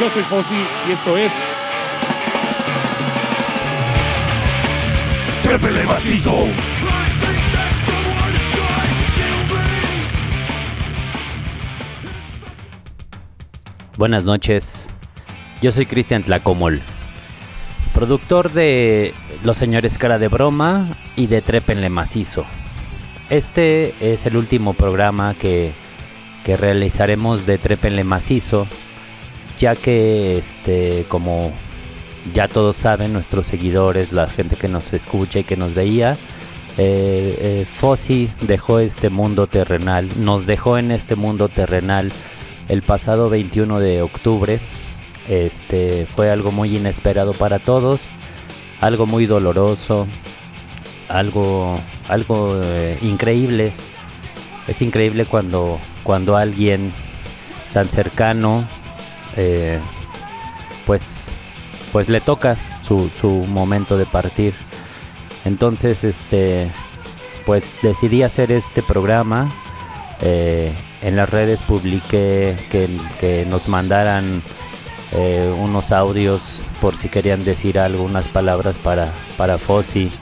Yo soy Fossi y esto es. ¡Trépele macizo! Buenas noches, yo soy Cristian Tlacomol, productor de Los Señores Cara de Broma y de Trépenle Macizo. Este es el último programa que, que realizaremos de Trépenle Macizo, ya que este, como ya todos saben, nuestros seguidores, la gente que nos escucha y que nos veía, eh, eh, Fossi dejó este mundo terrenal, nos dejó en este mundo terrenal el pasado 21 de octubre. Este fue algo muy inesperado para todos, algo muy doloroso, algo, algo eh, increíble. Es increíble cuando, cuando alguien tan cercano, eh, pues, pues le toca su, su momento de partir. Entonces, este, pues decidí hacer este programa. Eh, en las redes publiqué que, nos mandaran unos audios por si querían decir algunas palabras para, para Fossi.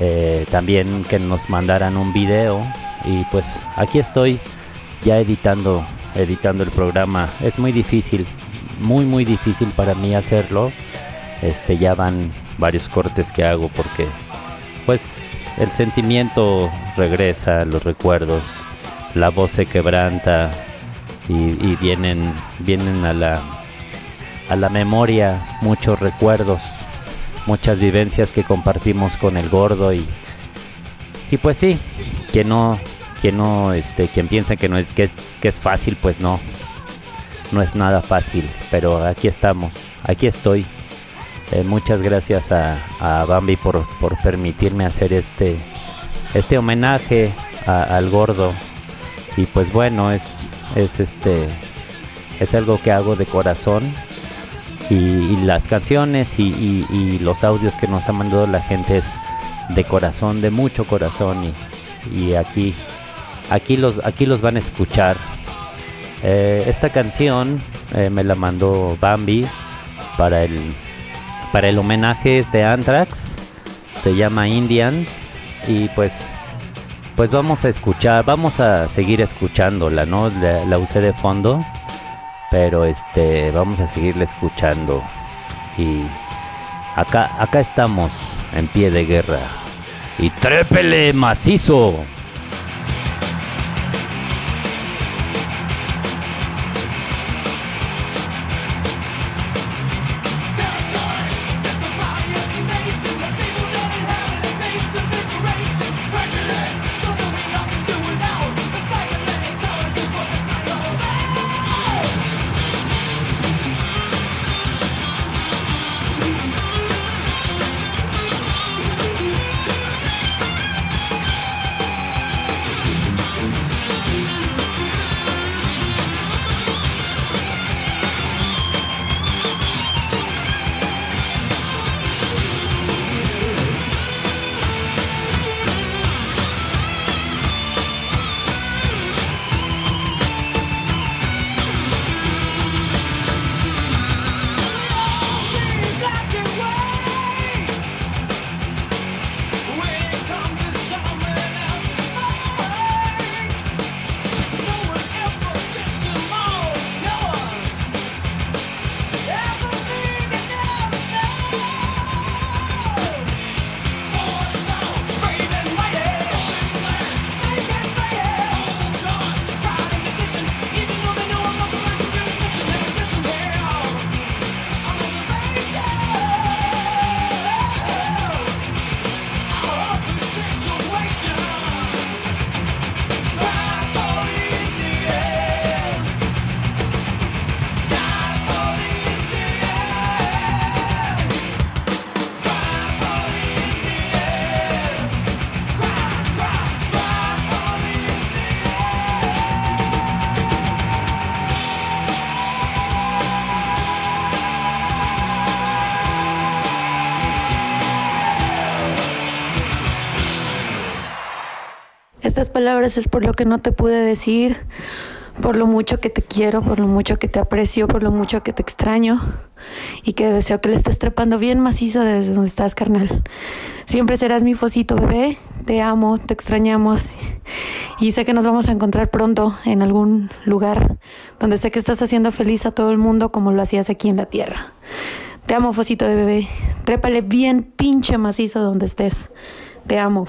Eh, también que nos mandaran un video. Y pues aquí estoy ya editando, editando el programa. Es muy difícil, muy muy difícil para mí hacerlo. Este ya van varios cortes que hago porque pues el sentimiento regresa, los recuerdos, la voz se quebranta y, y vienen, vienen a la, a la memoria muchos recuerdos, muchas vivencias que compartimos con el gordo y, y pues sí, quien no, quien no, este, quien piensa que no es, que es, que es fácil, pues no, no es nada fácil, pero aquí estamos, aquí estoy. Eh, muchas gracias a, a Bambi por, por, permitirme hacer este, este homenaje al gordo. Y pues bueno, es, es este es algo que hago de corazón. Y, y las canciones y, y, los audios que nos ha mandado la gente es de corazón, de mucho corazón. Y, aquí, aquí, los, aquí los van a escuchar. Eh, esta canción eh, me la mandó Bambi para el para el homenaje de Anthrax, se llama Indians y pues pues vamos a escuchar, vamos a seguir escuchándola, ¿no? La, la, usé de fondo, pero este vamos a seguirla escuchando y acá acá estamos en pie de guerra y trépele macizo. Palabras es por lo que no te pude decir, por lo mucho que te quiero, por lo mucho que te aprecio, por lo mucho que te extraño y que deseo que le estés trepando bien macizo desde donde estás, carnal. Siempre serás mi fosito, bebé. Te amo, te extrañamos y sé que nos vamos a encontrar pronto en algún lugar donde sé que estás haciendo feliz a todo el mundo como lo hacías aquí en la tierra. Te amo, fosito de bebé. Trépale bien pinche macizo donde estés. Te amo.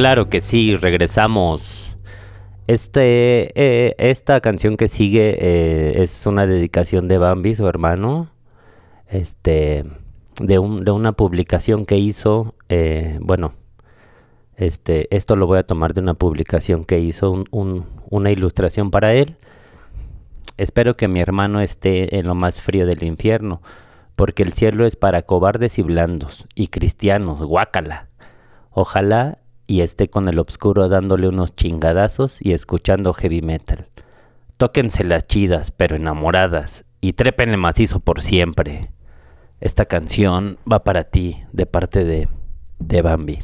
Claro que sí, regresamos. Este, eh, esta canción que sigue eh, es una dedicación de Bambi, su hermano, este, de, un, de una publicación que hizo, eh, bueno, este, esto lo voy a tomar de una publicación que hizo un, una ilustración para él. Espero que mi hermano esté en lo más frío del infierno, porque el cielo es para cobardes y blandos, y cristianos, guácala. Ojalá y esté con el obscuro dándole unos chingadazos y escuchando heavy metal. Tóquense las chidas, pero enamoradas, y trépenle macizo por siempre. Esta canción va para ti, de parte de, de Bambi.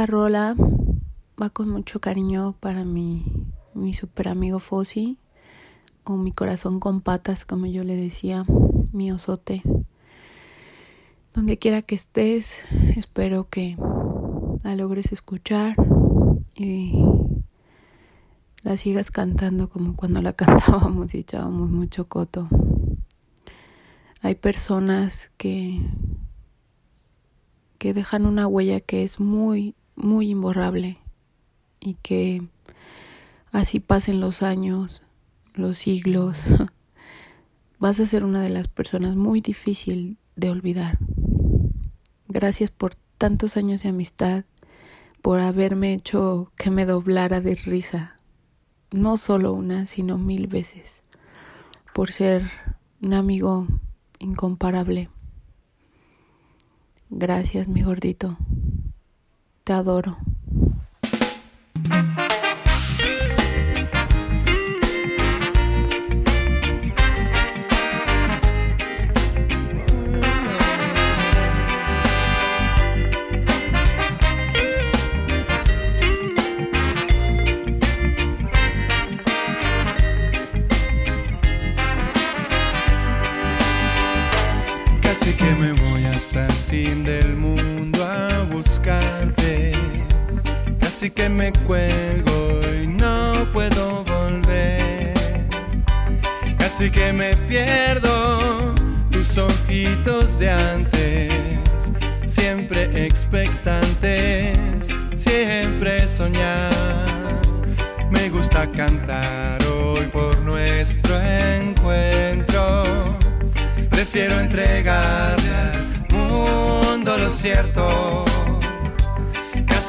Esta rola va con mucho cariño para mi, mi super amigo Fossi, o mi corazón con patas, como yo le decía, mi osote. Donde quiera que estés, espero que la logres escuchar y la sigas cantando como cuando la cantábamos y echábamos mucho coto. Hay personas que que dejan una huella que es muy, muy imborrable y que así pasen los años, los siglos, vas a ser una de las personas muy difícil de olvidar. Gracias por tantos años de amistad, por haberme hecho que me doblara de risa, no solo una, sino mil veces, por ser un amigo incomparable. Gracias, mi gordito. Adoro. Casi que me cuelgo y no puedo volver. Casi que me pierdo tus ojitos de antes. Siempre expectantes, siempre soñar. Me gusta cantar hoy por nuestro encuentro. Prefiero entregarle al mundo lo cierto.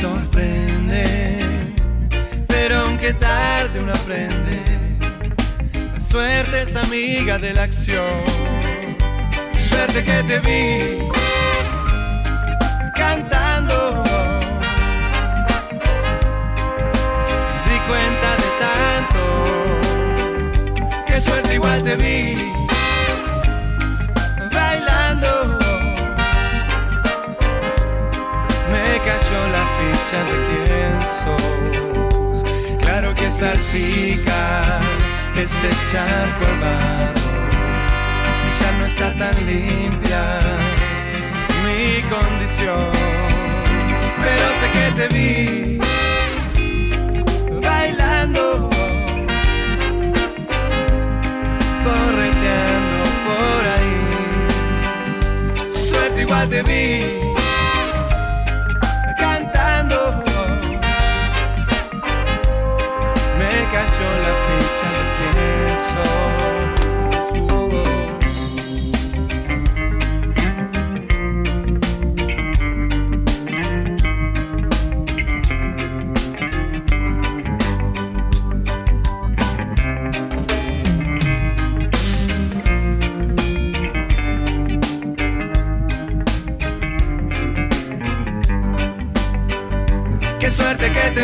sorprende, pero aunque tarde uno aprende, la suerte es amiga de la acción. Suerte que te vi cantando, di cuenta de tanto, qué suerte igual te vi de quién sos. Claro que salpica este charco hermano, ya no está tan limpia mi condición. Pero sé que te vi bailando, correteando por ahí. Suerte igual te vi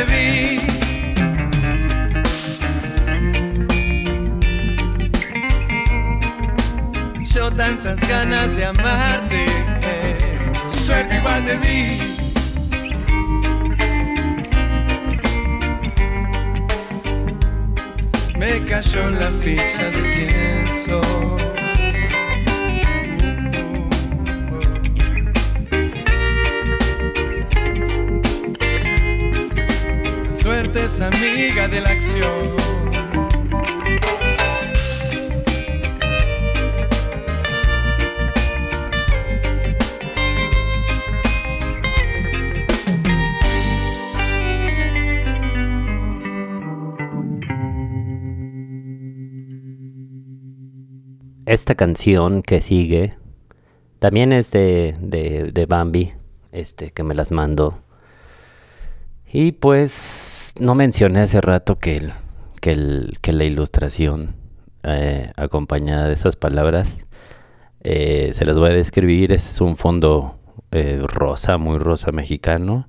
te. Yo tantas ganas de amarte. Suerte igual te vi. Me cayó la ficha de quién sos. Amiga de la acción. Esta canción que sigue también es de, de, de Bambi, este, que me las mandó. Y pues no mencioné hace rato que, el, que, el, que la ilustración eh, acompañada de esas palabras eh, se las voy a describir. Es un fondo eh, rosa, muy rosa mexicano.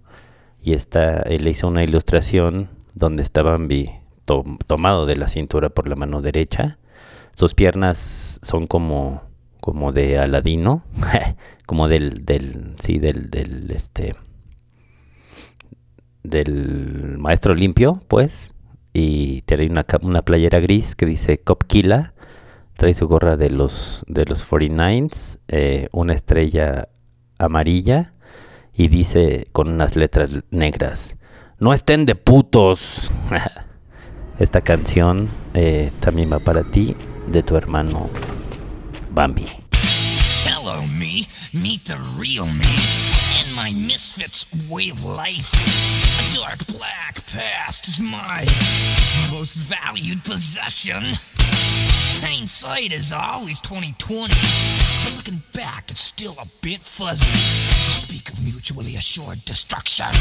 Y está, él hizo una ilustración donde está Bambi to- tomado de la cintura por la mano derecha. Sus piernas son como, como de Aladino, como del, del, sí, del, del, este, del maestro limpio, pues. Y tiene una, una playera gris que dice Copquila. Trae su gorra de los, de los 49s, eh, una estrella amarilla y dice con unas letras negras, no estén de putos. Esta canción eh, también va para ti, de tu hermano Bambi. Hello, me. Meet the real me. My misfits way of life. A dark black past is my most valued possession. Hindsight is always 2020. But looking back, it's still a bit fuzzy. Speak of mutually assured destruction.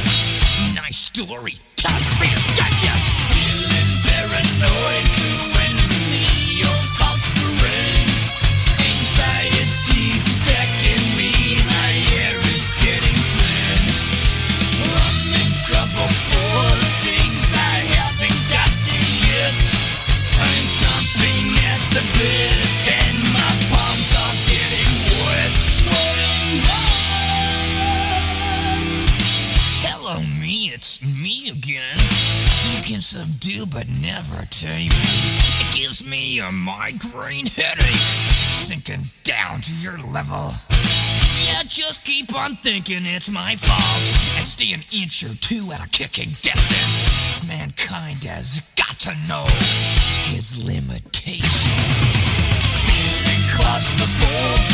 Nice story. Taxpayers digest. Feeling paranoid me again. You can subdue but never tame me. It gives me a migraine headache, sinking down to your level. Yeah, just keep on thinking it's my fault and stay an inch or two out of kicking distance. Mankind has got to know his limitations. Feeling claustrophobic like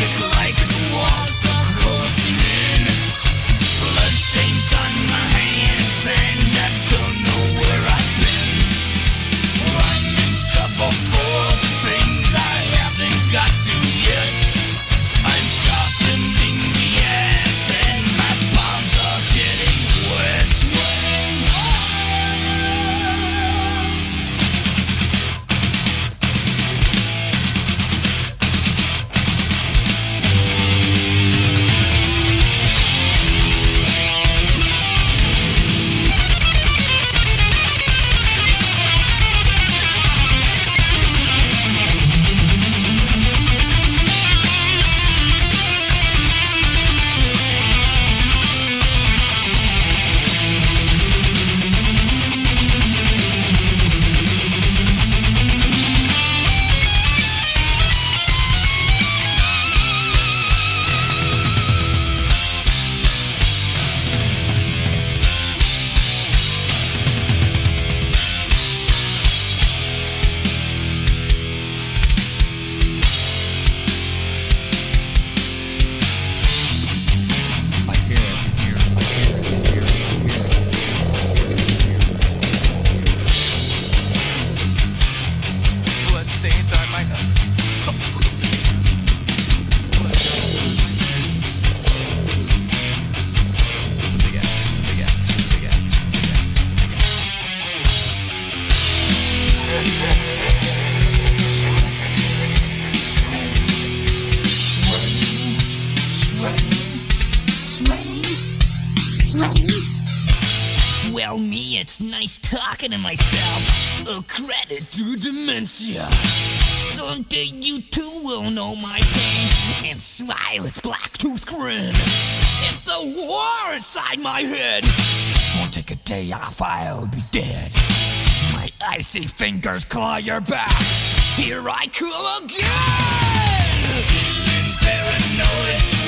day I'll be dead. My icy fingers claw your back. Here I come again. Paranoid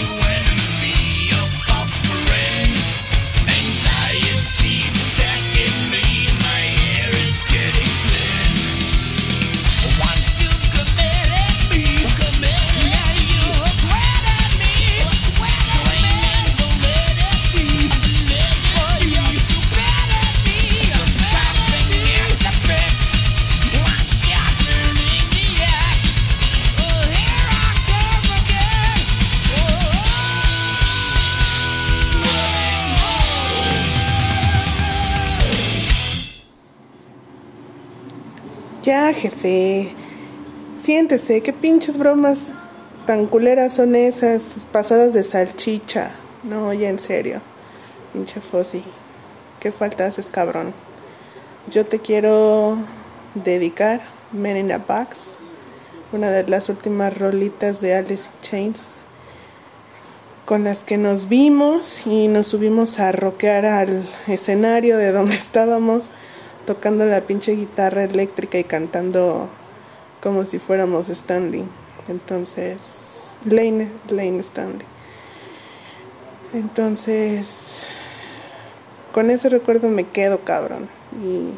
Ya, jefe. Siéntese, qué pinches bromas tan culeras son esas, pasadas de salchicha. No, ya en serio. Pinche Fossi. Qué falta haces, cabrón. Yo te quiero dedicar Men in a Box, una de las últimas rolitas de Alice in Chains, con las que nos vimos y nos subimos a rockear al escenario de donde estábamos, tocando la pinche guitarra eléctrica y cantando como si fuéramos Stanley. Entonces, Lane, Lane Stanley. Entonces, con ese recuerdo me quedo, cabrón. Y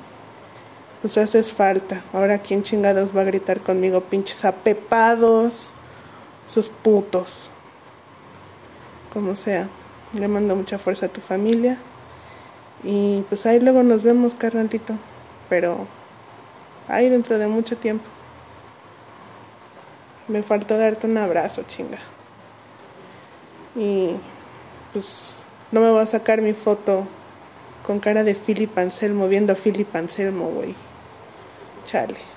pues haces falta. Ahora, ¿quién chingados va a gritar conmigo, pinches apepados? Esos putos. Como sea. Le mando mucha fuerza a tu familia. Y pues ahí luego nos vemos, carnalito. Pero ahí dentro de mucho tiempo. Me faltó darte un abrazo, chinga. Y pues no me voy a sacar mi foto con cara de Philip Anselmo viendo a Philip Anselmo, güey. Chale.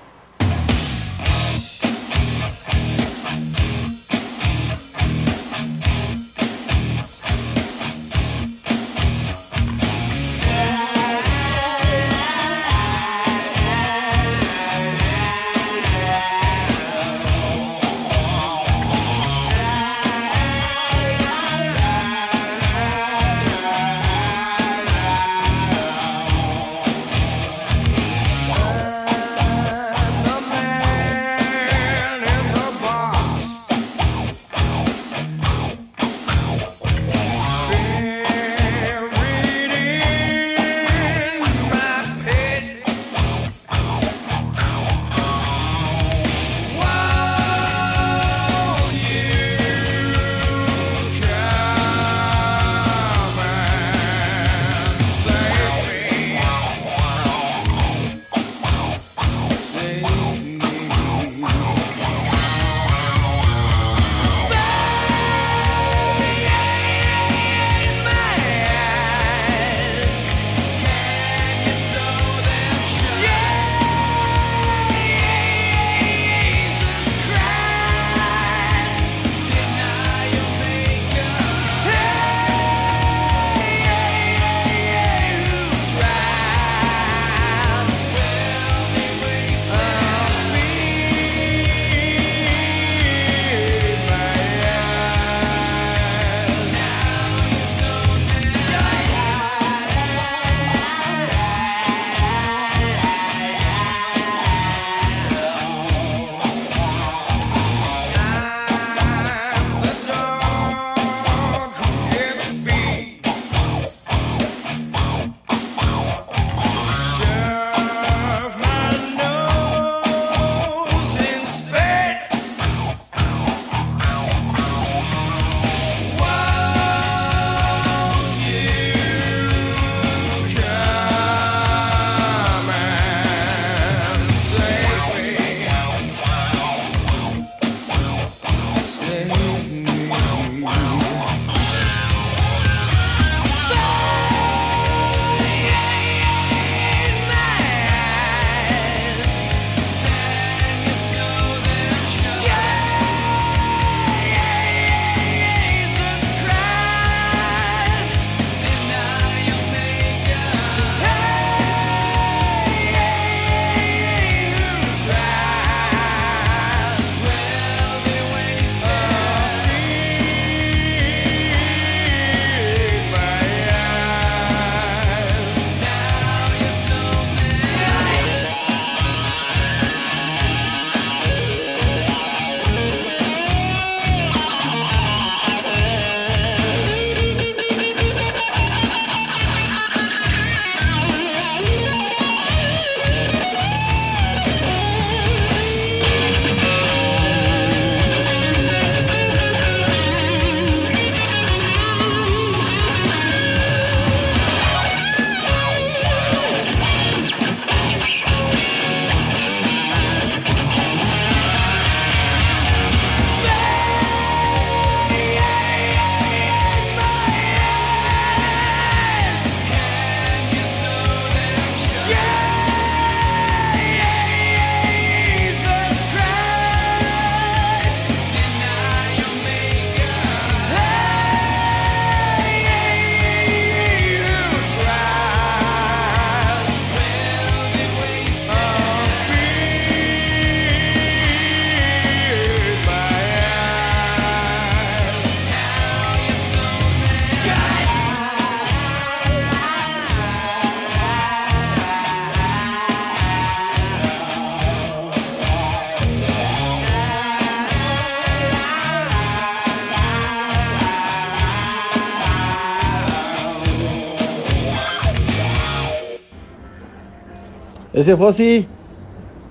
Ese Fossi,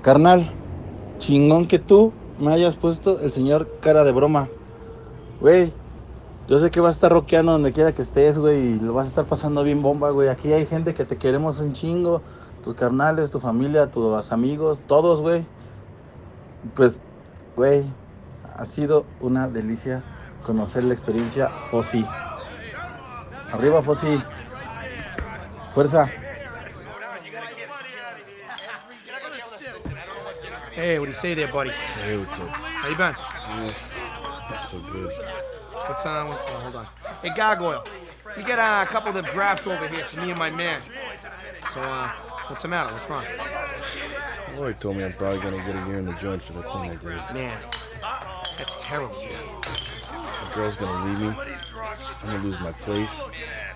carnal, chingón que tú me hayas puesto el señor cara de broma. Güey, yo sé que vas a estar rockeando donde quiera que estés, güey, y lo vas a estar pasando bien bomba, güey. Aquí hay gente que te queremos un chingo, tus carnales, tu familia, tus amigos, todos, güey. Pues, güey, ha sido una delicia conocer la experiencia Fossi. Arriba, Fossi. Fuerza. Hey, what do you say there, buddy? Hey, what's up? How you been? Not so good. What's uh, what, oh, hold on. Hey, Gargoyle, we got uh, a couple of them drafts over here for me and my man. So, uh, what's the matter? What's wrong? Lloyd told me I'm probably gonna get a year in the joint for that thing I did. Man, that's terrible. The girl's gonna leave me. I'm gonna lose my place,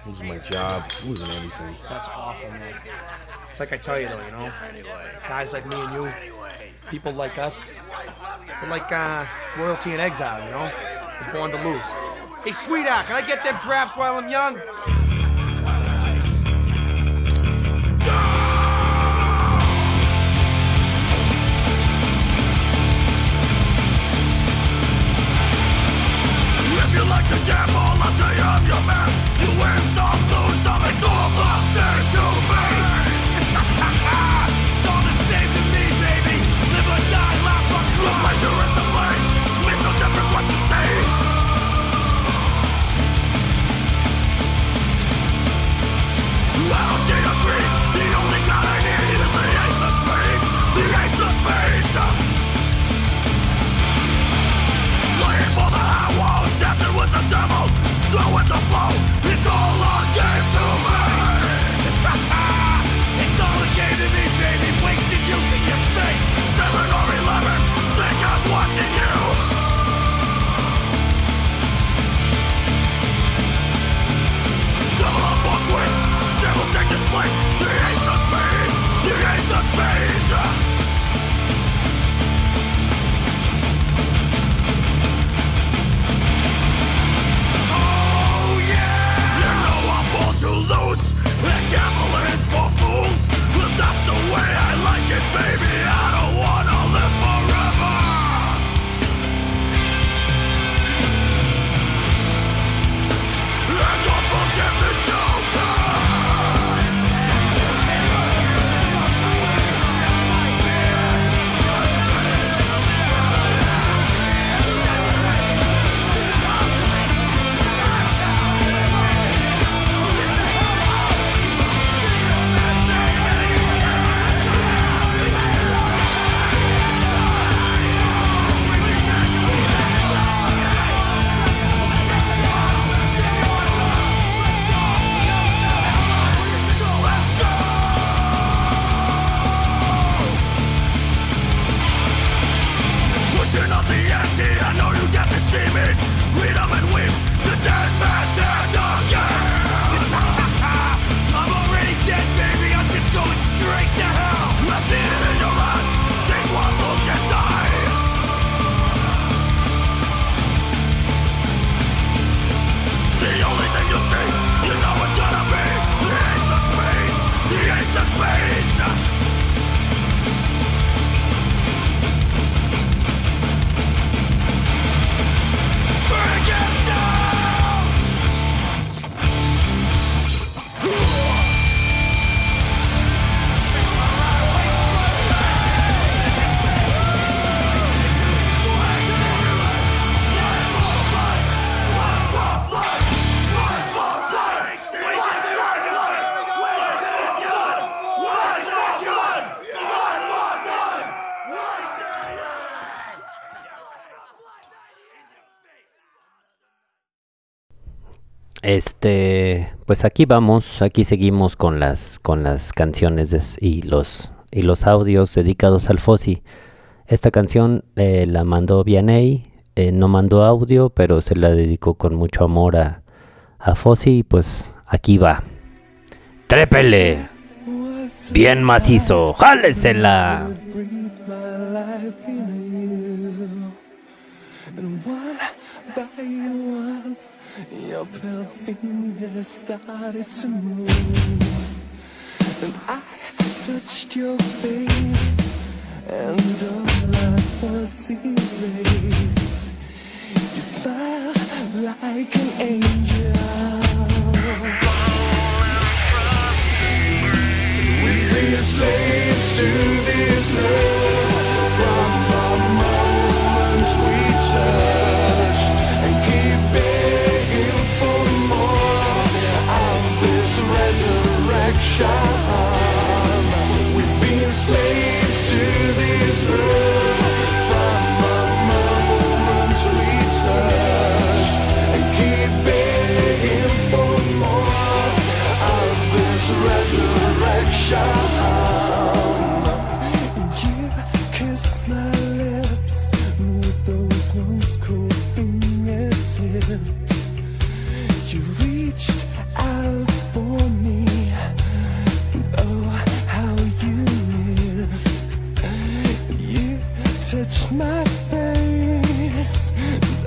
losing my job, losing everything. That's awful, man. It's like I tell you, though, you know, guys like me and you, people like us, we're like uh, royalty in exile, you know. We're born to lose. Hey, sweetheart, can I get them drafts while I'm young? Pues aquí vamos, aquí seguimos con las con las canciones y los y los audios dedicados al Fossi. Esta canción eh, la mandó Vianey, eh, no mandó audio, pero se la dedicó con mucho amor a, a Fossi y pues aquí va. ¡Trépele! Bien macizo, jálesela. Your pale fingers started to move. And I touched your face, and all I was erased. You smile like an angel. We've been slaves to this love resurrection. We've been slaves to this love from my face.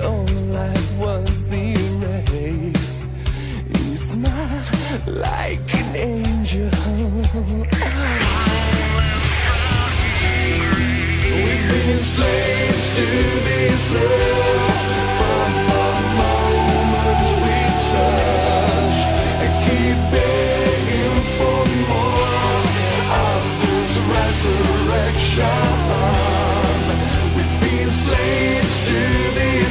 All life was erased. You smiled like an angel. We've been slaves to this love from the moment we touched and keep begging for more of this resurrection.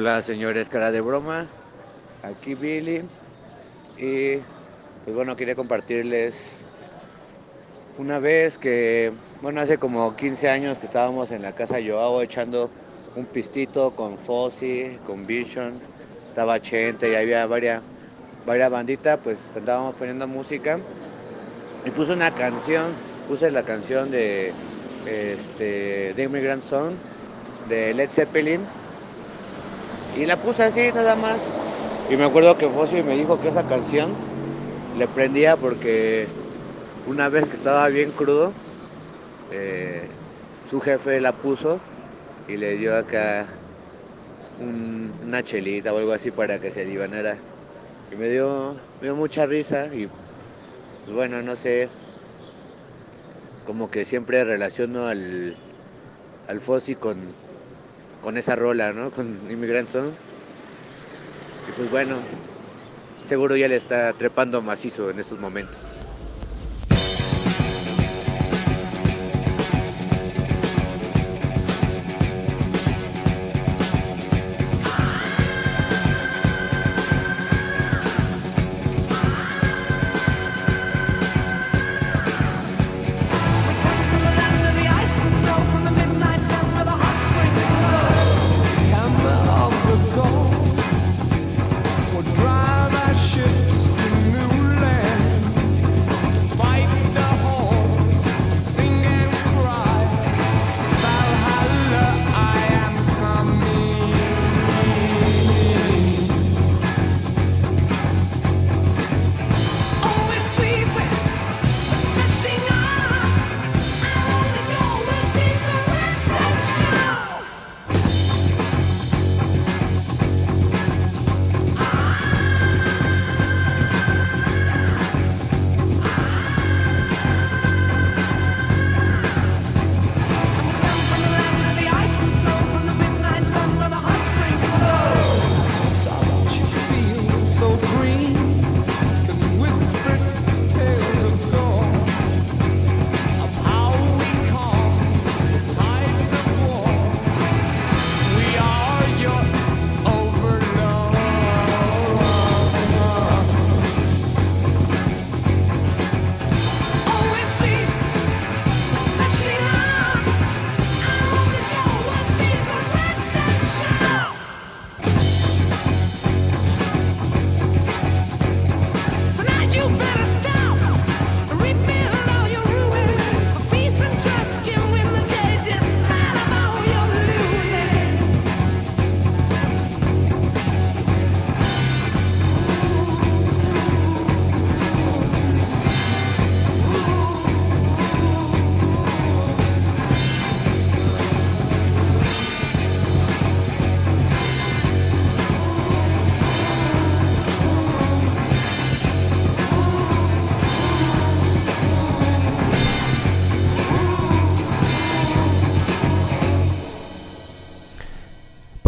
Hola señores, cara de broma. Aquí Billy. Y pues bueno, quería compartirles una vez que, bueno, hace como 15 años que estábamos en la casa Joao echando un pistito con Fossi, con Vision, estaba Chente y había varias, varias banditas, pues andábamos poniendo música. Y puse una canción, puse la canción de este, The Immigrant Song de Led Zeppelin. Y la puse así nada más. Y me acuerdo que Fossi me dijo que esa canción le prendía porque una vez que estaba bien crudo, eh, su jefe la puso y le dio acá un- una chelita o algo así para que se alivianara. Y me dio, me dio mucha risa y pues bueno, no sé, como que siempre relaciono al, al Fossi con, con esa rola, ¿no? Con Immigrant Song. Y pues bueno, seguro ya le está trepando macizo en estos momentos.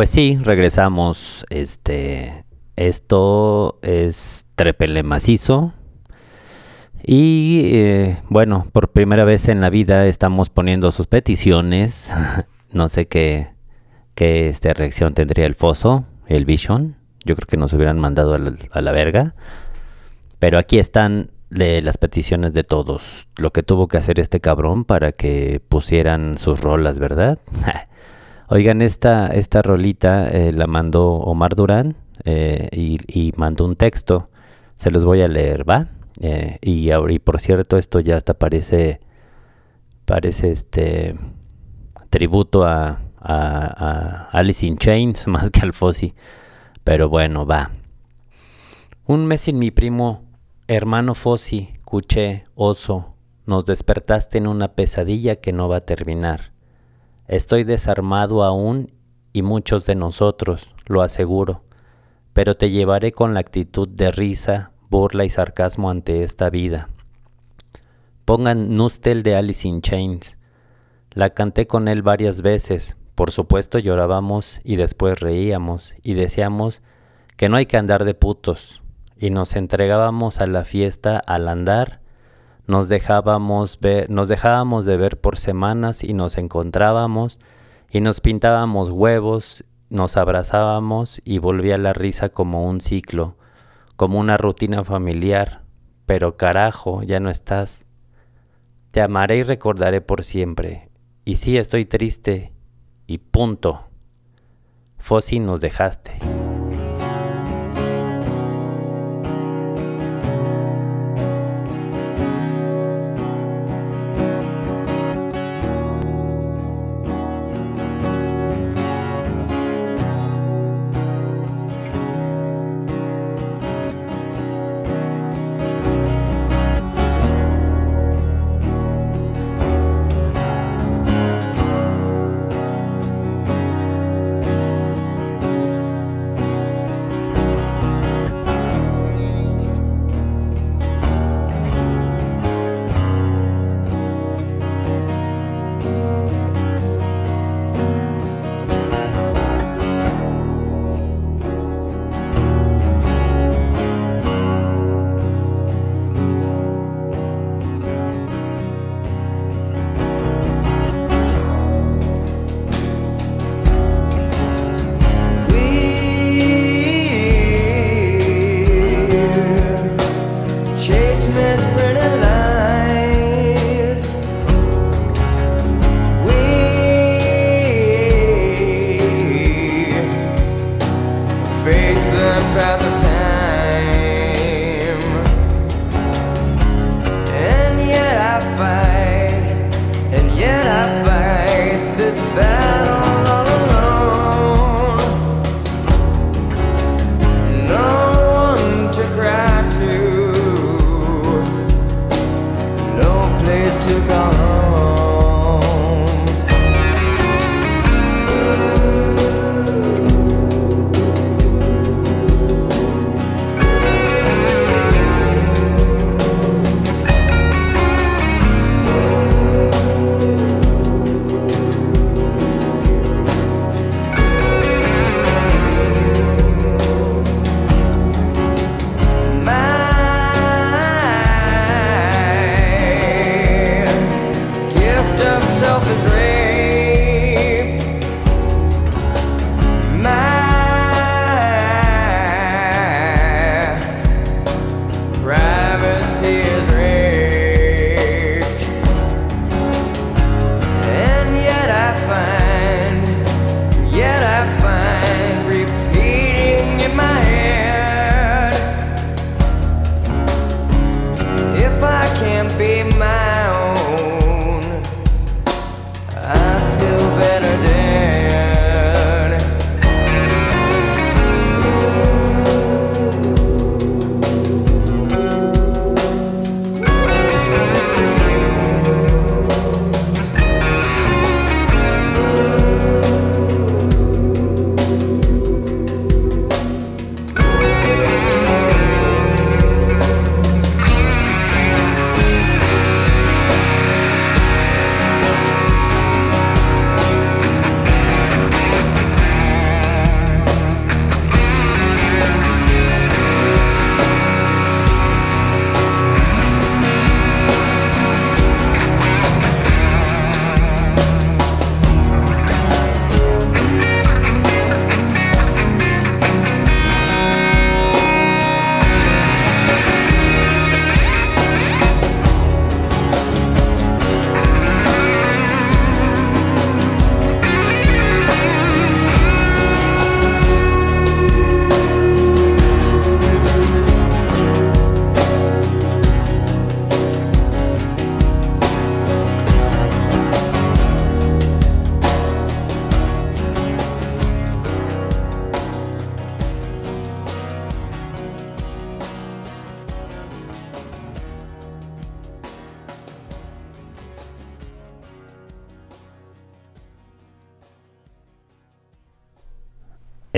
Pues sí, regresamos. Este, esto es Trepele Macizo. Y eh, bueno, por primera vez en la vida estamos poniendo sus peticiones. no sé qué, qué este, reacción tendría el Foso, el Vision. Yo creo que nos hubieran mandado a la, a la verga. Pero aquí están de las peticiones de todos. Lo que tuvo que hacer este cabrón para que pusieran sus rolas, ¿verdad? Oigan, esta, esta rolita eh, la mandó Omar Durán eh, y, y mandó un texto. Se los voy a leer, ¿va? Eh, y, y por cierto, esto ya hasta parece, parece este tributo a, a, a Alice in Chains más que al Fossi. Pero bueno, va. Un mes sin mi primo, hermano Fossi, cuché, oso, nos despertaste en una pesadilla que no va a terminar. Estoy desarmado aún y muchos de nosotros, lo aseguro, pero te llevaré con la actitud de risa, burla y sarcasmo ante esta vida. Pongan Nustel de Alice in Chains. La canté con él varias veces, por supuesto llorábamos y después reíamos y decíamos que no hay que andar de putos y nos entregábamos a la fiesta al andar, nos dejábamos ver, nos dejábamos de ver por semanas y nos encontrábamos y nos pintábamos huevos, nos abrazábamos y volvía la risa como un ciclo, como una rutina familiar, pero carajo, ya no estás. Te amaré y recordaré por siempre. Y sí estoy triste. Y punto. Fossi nos dejaste.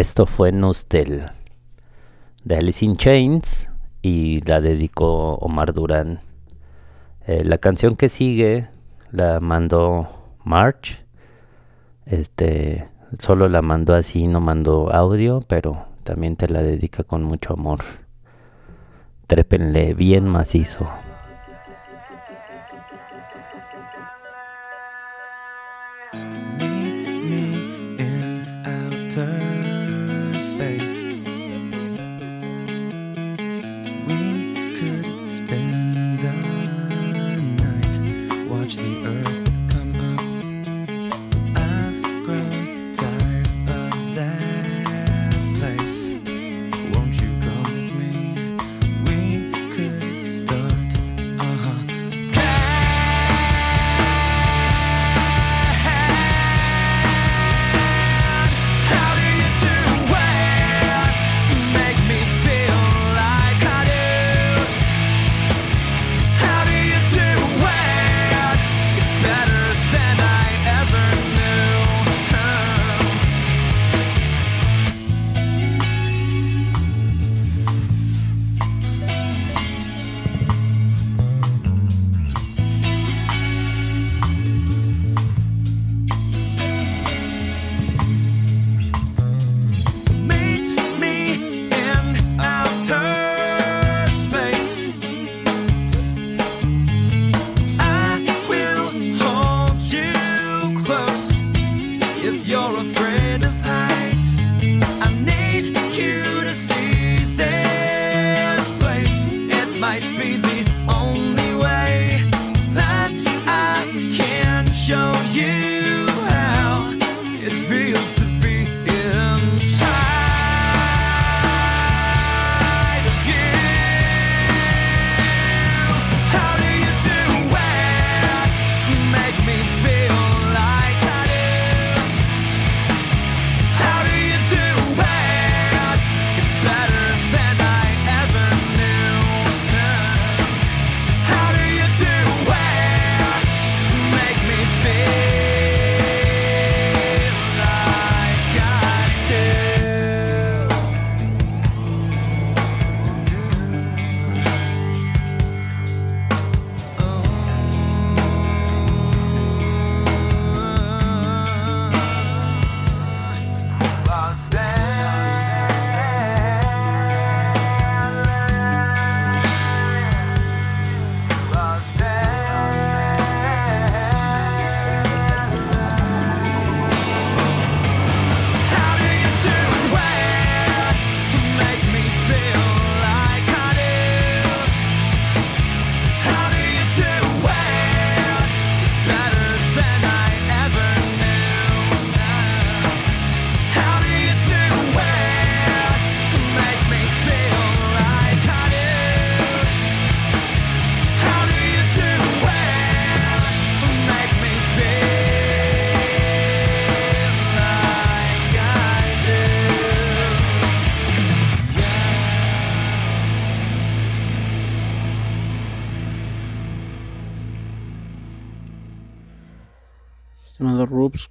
Esto fue Nustel de Alice in Chains y la dedicó Omar Durán. Eh, la canción que sigue la mandó March. Este solo la mandó así, no mandó audio, pero también te la dedica con mucho amor. Trépenle bien macizo.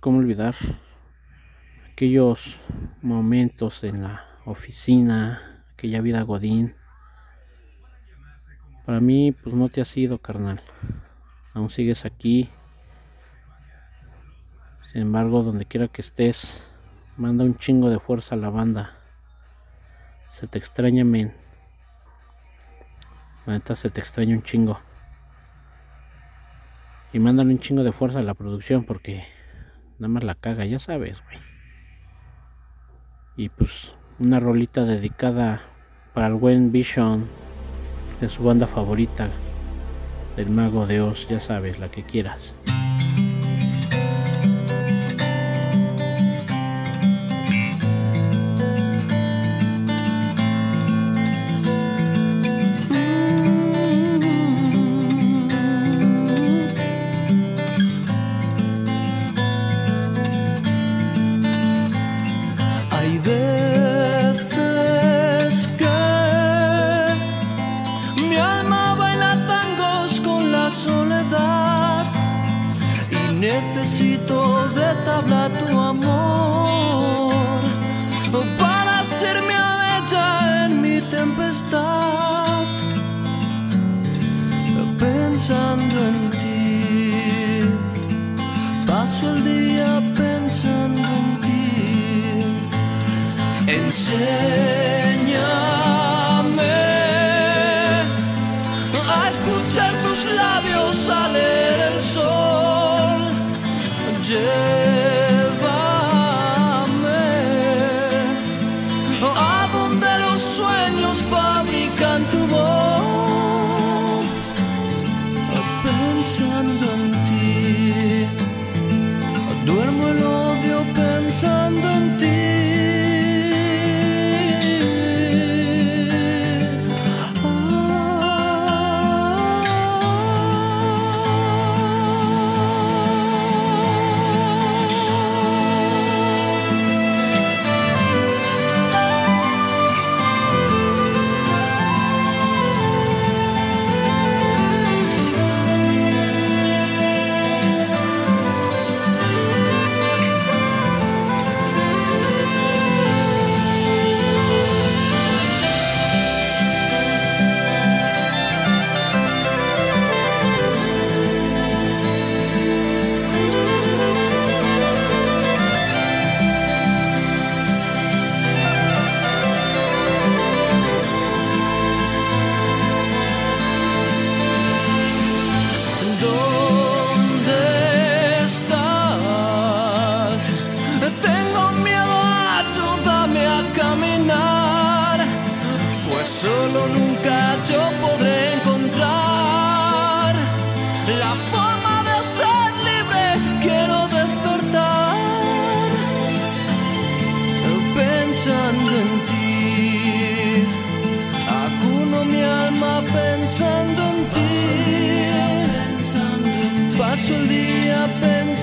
¿Cómo olvidar aquellos momentos en la oficina, aquella vida godín? Para mí, pues no te has ido, carnal. Aún sigues aquí. Sin embargo, donde quiera que estés, manda un chingo de fuerza a la banda. Se te extraña, men. La neta, se te extraña un chingo. Y mándale un chingo de fuerza a la producción porque nada más la caga, ya sabes, güey. Y pues una rolita dedicada para el buen Vision de su banda favorita, del Mago de Oz, ya sabes, la que quieras.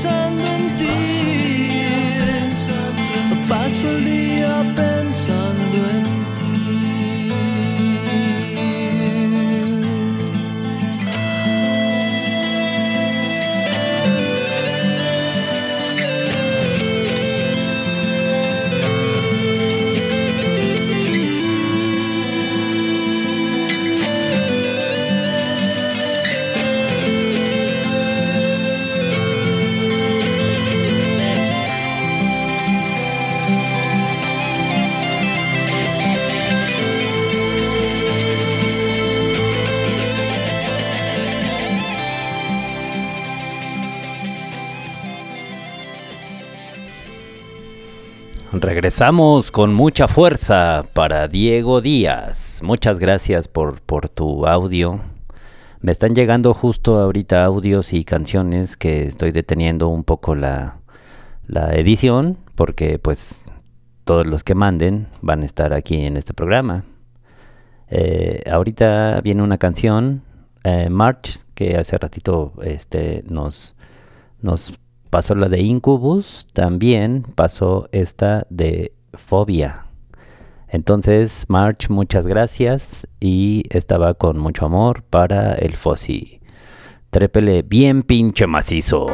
sun. Regresamos con mucha fuerza para Diego Díaz. Muchas gracias por, por tu audio. Me están llegando justo ahorita audios y canciones que estoy deteniendo un poco la, la edición porque pues todos los que manden van a estar aquí en este programa. Eh, ahorita viene una canción, eh, March, que hace ratito este, nos, nos pasó la de Incubus, también pasó esta de Fobia. Entonces, March, muchas gracias y estaba con mucho amor para el Fossi. Trépele bien pinche macizo.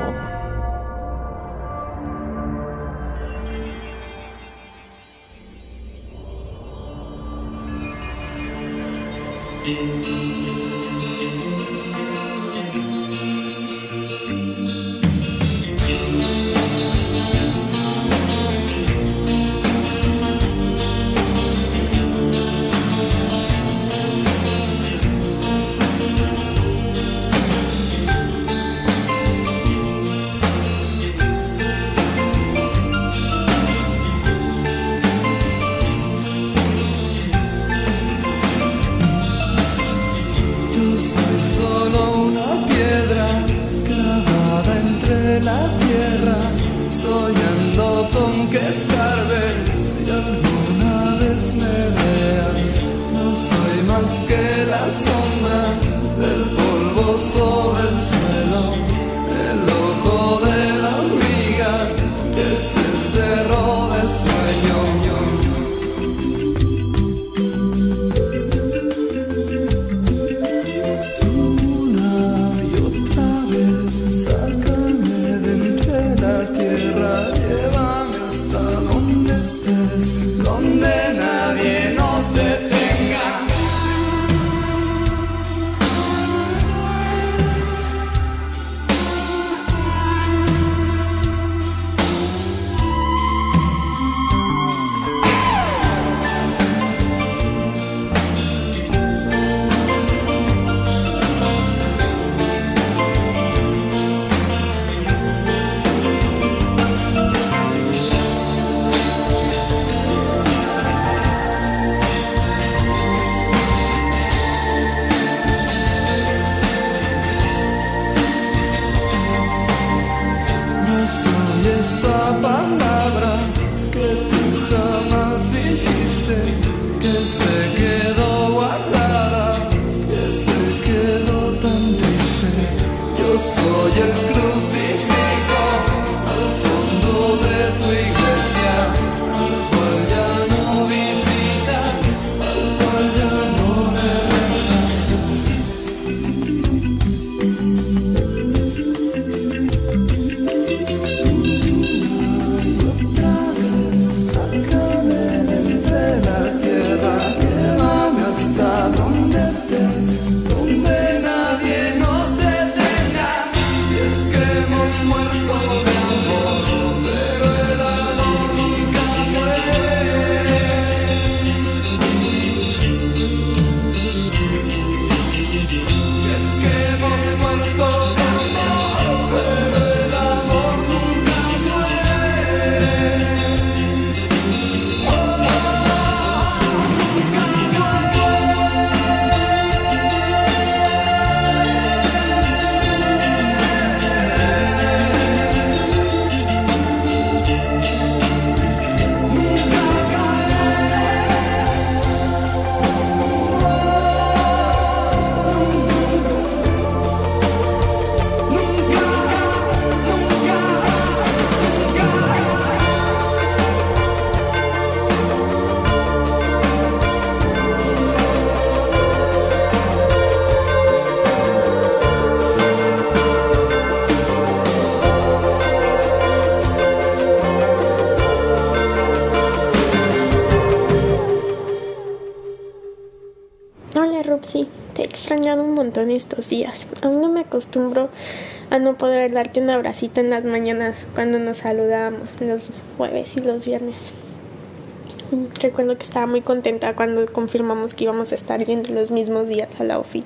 Montón estos días. Aún no me acostumbro a no poder darte un abracito en las mañanas cuando nos saludábamos los jueves y los viernes. Recuerdo que estaba muy contenta cuando confirmamos que íbamos a estar yendo los mismos días a la OFI.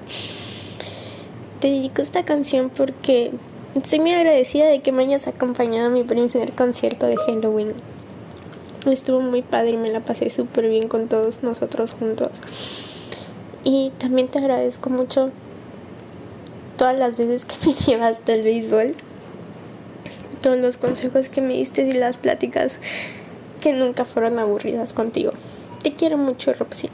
Te dedico esta canción porque estoy muy agradecida de que me hayas acompañado a mi primer concierto de Halloween. Estuvo muy padre y me la pasé súper bien con todos nosotros juntos. Y también te agradezco mucho todas las veces que me llevaste al béisbol, todos los consejos que me diste y las pláticas que nunca fueron aburridas contigo. Te quiero mucho, Roxy.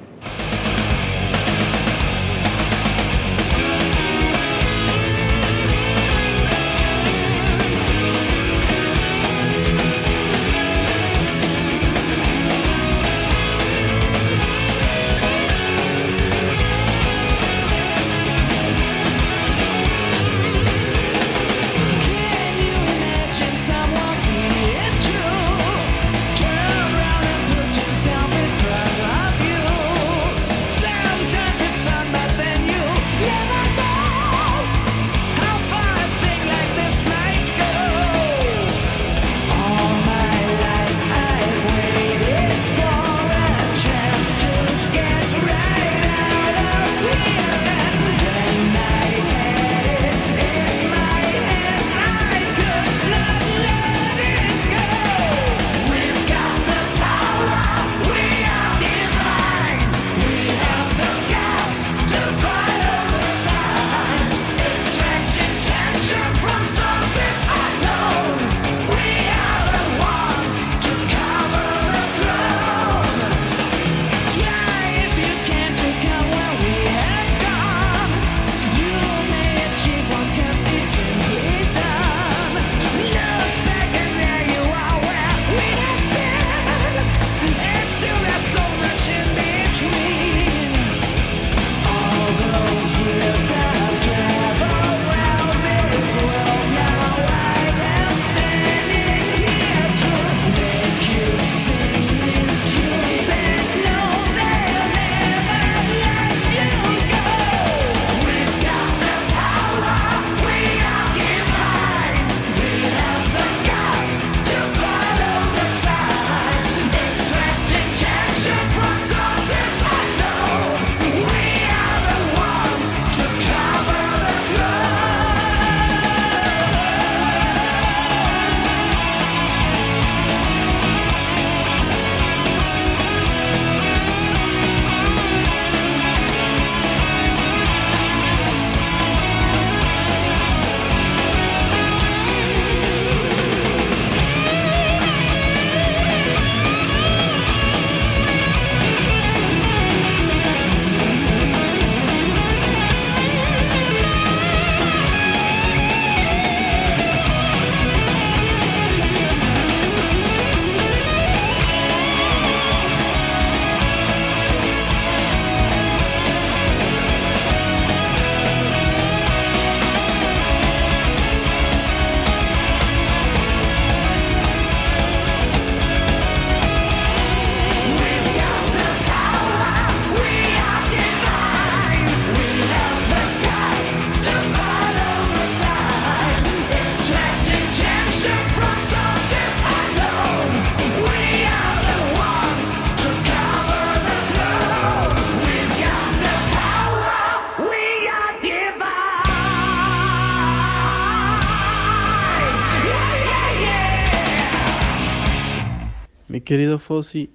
Mi querido Fossi,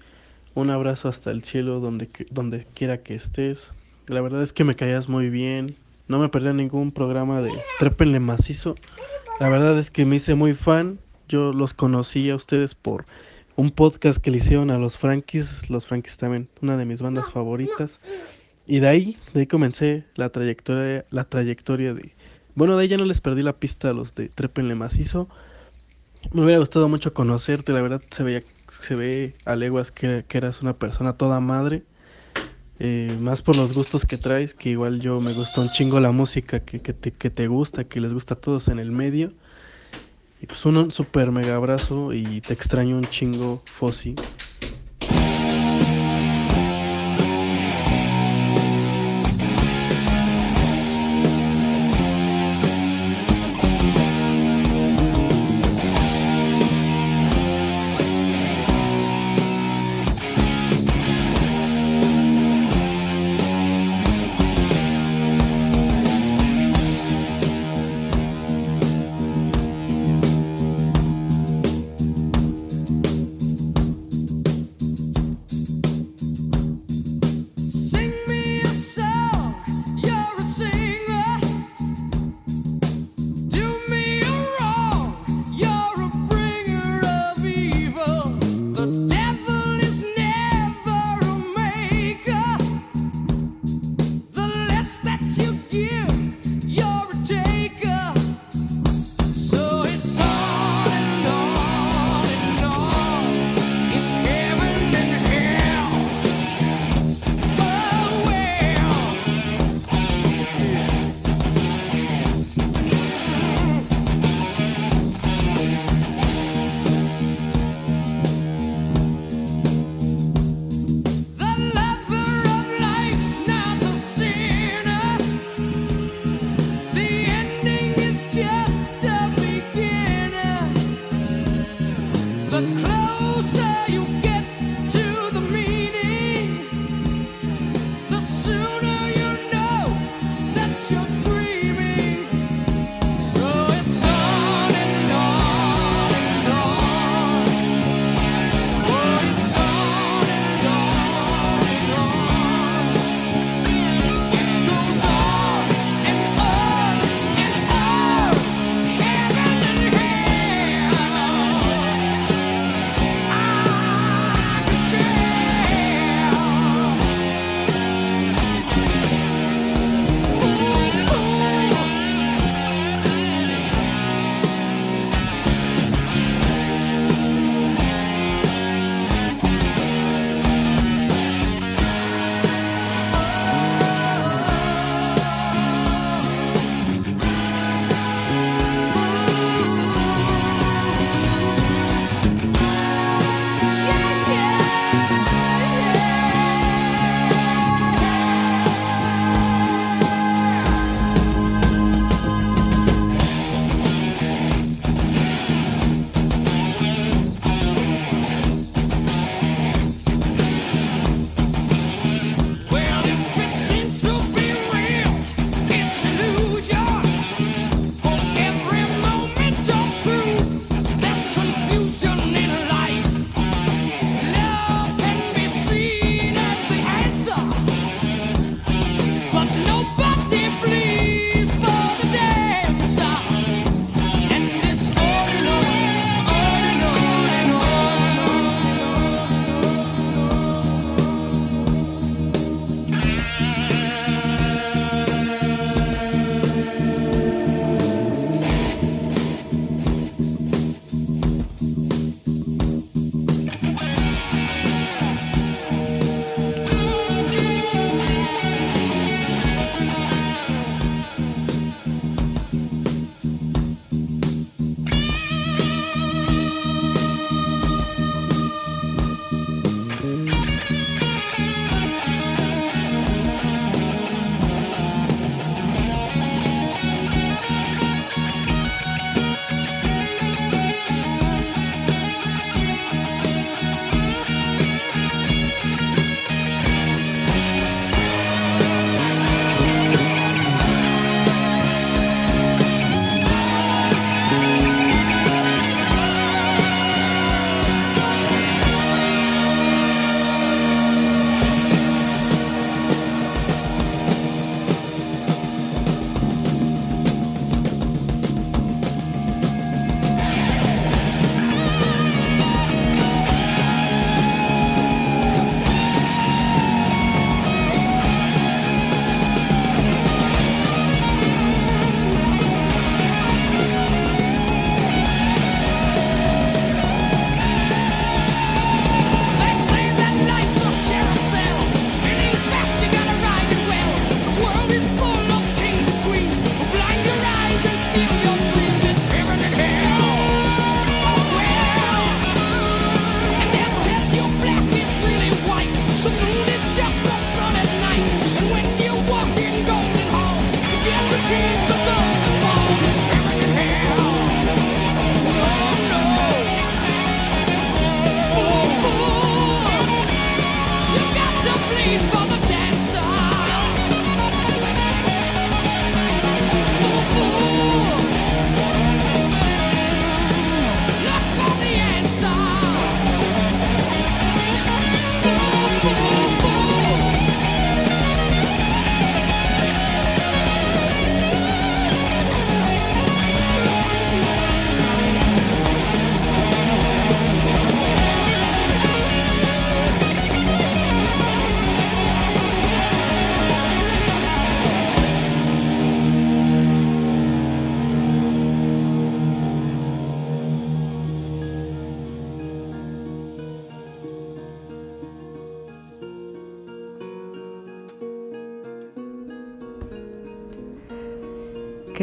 un abrazo hasta el cielo donde, donde quiera que estés. La verdad es que me caías muy bien. No me perdí ningún programa de Trépenle Macizo. La verdad es que me hice muy fan. Yo los conocí a ustedes por un podcast que le hicieron a los Frankies. Los Frankies también, una de mis bandas favoritas. Y de ahí, de ahí comencé la trayectoria, la trayectoria de... Bueno, de ahí ya no les perdí la pista a los de Trépenle Macizo. Me hubiera gustado mucho conocerte, la verdad se veía, se ve a leguas que, que eras una persona toda madre. Eh, más por los gustos que traes, que igual yo me gusta un chingo la música que, que, te, que te gusta, que les gusta a todos en el medio. Y pues un, super mega abrazo y te extraño un chingo, Fossi.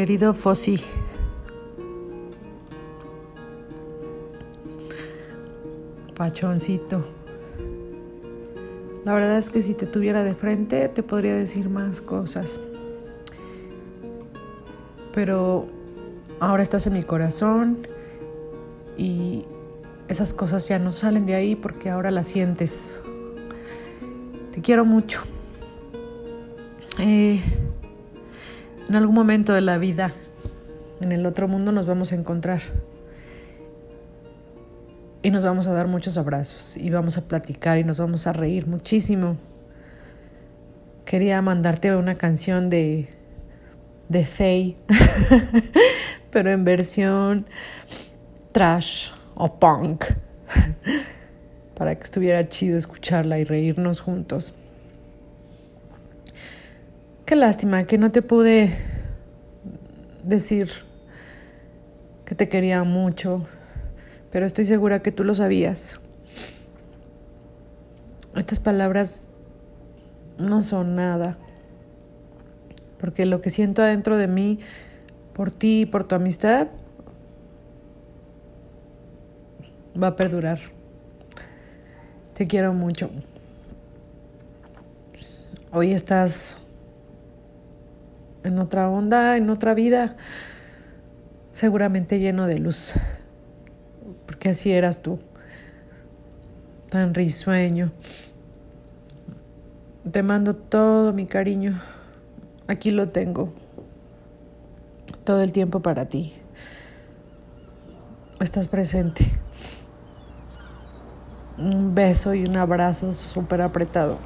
querido Fossi. Pachoncito. La verdad es que si te tuviera de frente te podría decir más cosas. Pero ahora estás en mi corazón y esas cosas ya no salen de ahí porque ahora las sientes. Te quiero mucho. Eh, en algún momento de la vida, en el otro mundo, nos vamos a encontrar. Y nos vamos a dar muchos abrazos y vamos a platicar y nos vamos a reír muchísimo. Quería mandarte una canción de, de Faye, pero en versión trash o punk, para que estuviera chido escucharla y reírnos juntos. Qué lástima que no te pude decir que te quería mucho, pero estoy segura que tú lo sabías. Estas palabras no son nada, porque lo que siento adentro de mí por ti y por tu amistad va a perdurar. Te quiero mucho. Hoy estás en otra onda, en otra vida, seguramente lleno de luz, porque así eras tú, tan risueño. Te mando todo mi cariño, aquí lo tengo, todo el tiempo para ti. Estás presente. Un beso y un abrazo súper apretado,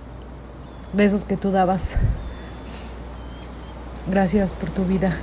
de esos que tú dabas. Gracias por tu vida.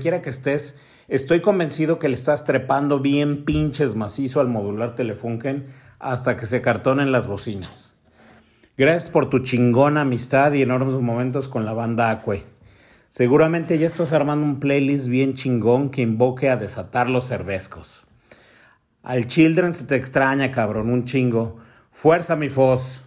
Quiera que estés, estoy convencido que le estás trepando bien pinches macizo al modular Telefunken hasta que se cartonen las bocinas. Gracias por tu chingona amistad y enormes momentos con la banda Acue. Seguramente ya estás armando un playlist bien chingón que invoque a desatar los cervezcos. Al Children se te extraña, cabrón, un chingo. Fuerza, mi Foz.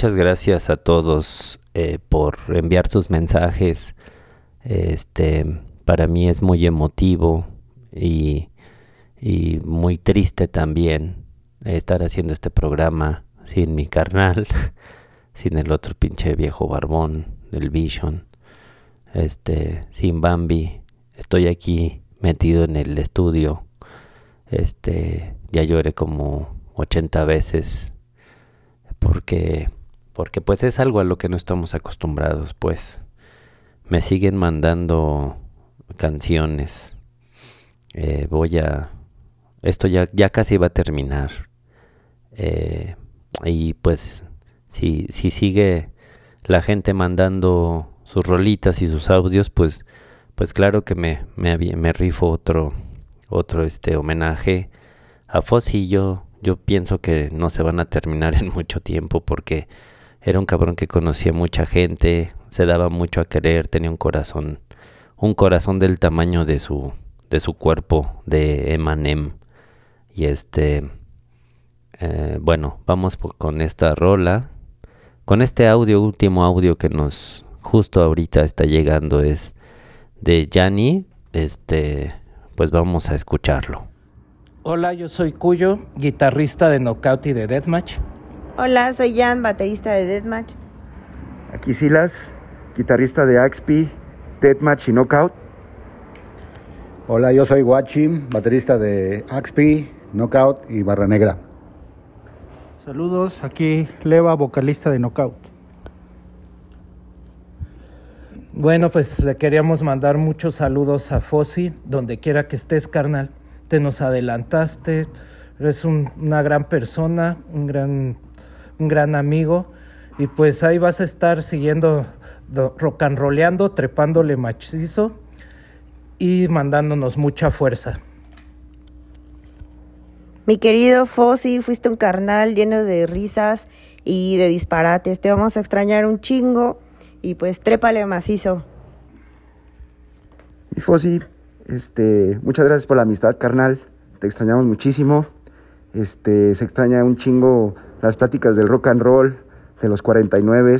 Muchas gracias a todos eh, por enviar sus mensajes. Este, para mí es muy emotivo y, y muy triste también estar haciendo este programa sin mi carnal, sin el otro pinche viejo barbón del Vision, este, sin Bambi. Estoy aquí metido en el estudio. Este, ya lloré como 80 veces porque porque pues es algo a lo que no estamos acostumbrados, pues me siguen mandando canciones. Eh, voy a esto ya ya casi va a terminar. Eh, y pues si si sigue la gente mandando sus rolitas y sus audios, pues pues claro que me me, rifo otro otro este homenaje a Fossi yo yo pienso que no se van a terminar en mucho tiempo porque era un cabrón que conocía mucha gente, se daba mucho a querer, tenía un corazón, un corazón del tamaño de su, de su cuerpo de Emanem. Y este, eh, bueno, vamos con esta rola, con este audio, último audio que nos justo ahorita está llegando es de Yanni, este, pues vamos a escucharlo. Hola, yo soy Cuyo, guitarrista de Knockout y de Deathmatch. Hola, soy Jan, baterista de Deathmatch. Aquí Silas, guitarrista de Axpi, Deathmatch y Knockout. Hola, yo soy Guachim, baterista de Axpi, Knockout y Barra Negra. Saludos, aquí Leva, vocalista de Knockout. Bueno, pues le queríamos mandar muchos saludos a Fossi, donde quiera que estés, carnal. Te nos adelantaste, eres un- una gran persona, un gran, un gran amigo. Y pues ahí vas a estar siguiendo, do- rock and rolleando, trepándole macizo y mandándonos mucha fuerza. Mi querido Fossi, fuiste un carnal lleno de risas y de disparates. Te vamos a extrañar un chingo y pues trépale macizo. Y Fossi, este, muchas gracias por la amistad, carnal. Te extrañamos muchísimo. Este, se extraña un chingo las pláticas del rock and roll, de los 49.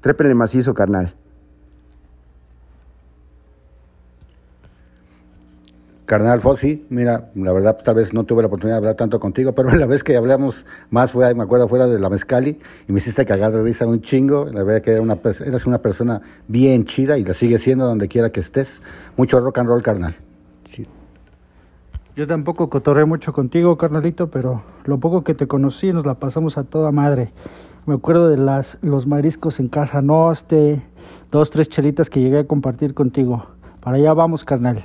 Trépenle macizo, carnal. Carnal Fossi, mira, la verdad tal vez no tuve la oportunidad de hablar tanto contigo, pero la vez que hablamos más fue, me acuerdo, fuera de la Mezcali y me hiciste cagar de risa un chingo. La verdad que era una, eres una persona bien chida y lo sigue siendo donde quiera que estés. Mucho rock and roll, carnal. Yo tampoco cotorré mucho contigo, carnalito, pero lo poco que te conocí nos la pasamos a toda madre. Me acuerdo de las, los mariscos en Casa Noste, dos, tres chelitas que llegué a compartir contigo. Para allá vamos, carnal.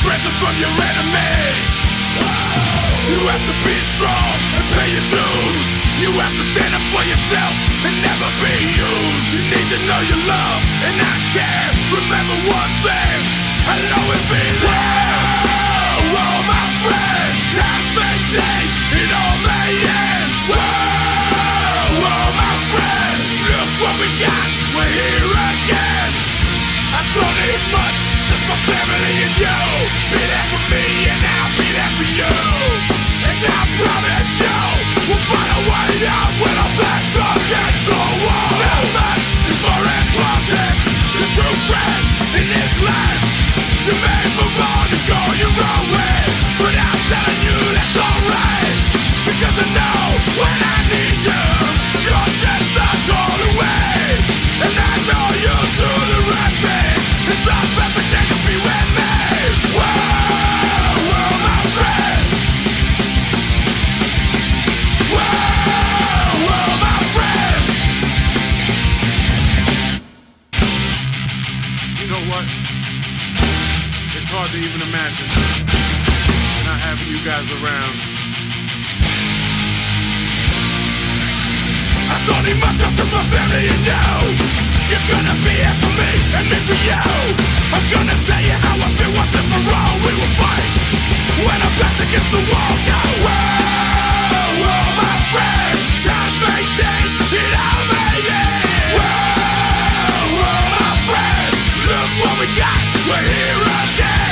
Your and from your enemies. You have to be strong and pay your dues. You have to stand up for yourself and never be used. You need to know your love and I care. Remember one thing: I'll always be there. Whoa, my friend, times may change, it all may end. Whoa, whoa, my friend, look what we got, we're here again. I don't need much, my family and you. Be there for me and I'll be there for you. And I promise you, we'll find a way out when our backs against the wall. Is more important true friends in this life. You may move on and go your own way, but I'm telling you that's alright. Because I know when I imagine not having you guys around. I don't need much else, my family and you. You're gonna be here for me and me for you. I'm gonna tell you how I feel once and for all. We will fight when our backs against the wall. Go, whoa, whoa, my friend. Times may change, it all may end. Whoa, whoa, my friend. Look what we got, we're here again.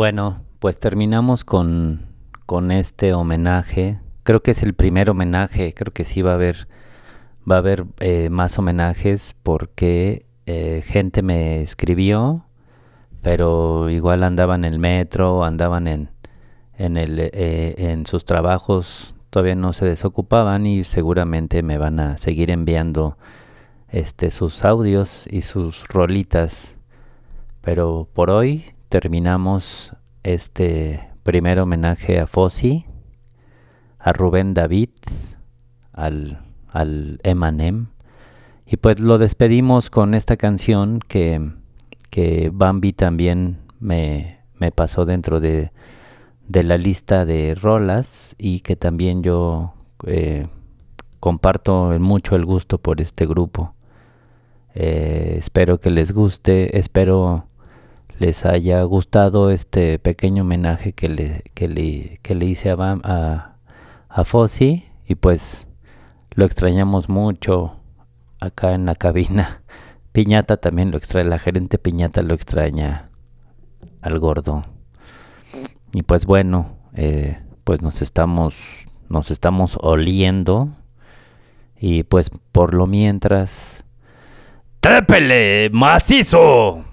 Bueno, pues terminamos con, con este homenaje. Creo que es el primer homenaje, creo que sí va a haber va a haber eh, más homenajes porque eh, gente me escribió, pero igual andaban en el metro, andaban en, en, el, eh, en sus trabajos, todavía no se desocupaban y seguramente me van a seguir enviando este, sus audios y sus rolitas. Pero por hoy terminamos este primer homenaje a Fossi, a Rubén David, al, al Emanem. Y pues lo despedimos con esta canción que, que Bambi también me, me pasó dentro de, de la lista de rolas y que también yo eh, comparto mucho el gusto por este grupo. Eh, espero que les guste, espero les haya gustado este pequeño homenaje que le, que le, que le hice a, a Fossi y pues lo extrañamos mucho acá en la cabina. Piñata también lo extrae, la gerente Piñata lo extraña al gordo. Y pues bueno, eh, pues nos estamos, nos estamos oliendo. Y pues por lo mientras. ¡Trépele macizo!